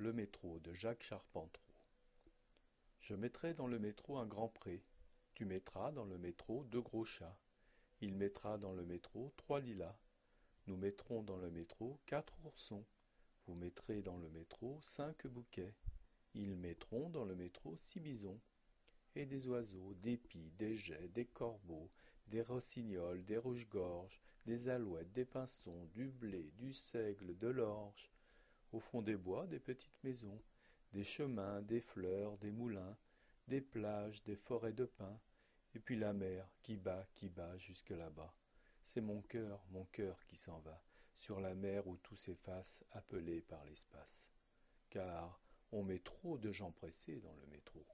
Le métro de Jacques Charpentreau. Je mettrai dans le métro un grand pré. Tu mettras dans le métro deux gros chats. Il mettra dans le métro trois lilas. Nous mettrons dans le métro quatre oursons. Vous mettrez dans le métro cinq bouquets. Ils mettront dans le métro six bisons. Et des oiseaux, des pies, des geais, des corbeaux, des rossignols, des rouges-gorges, des alouettes, des pinsons, du blé, du seigle, de l'orge, au fond des bois, des petites maisons, des chemins, des fleurs, des moulins, des plages, des forêts de pins, et puis la mer qui bat, qui bat jusque là-bas. C'est mon cœur, mon cœur qui s'en va, sur la mer où tout s'efface, appelé par l'espace. Car on met trop de gens pressés dans le métro.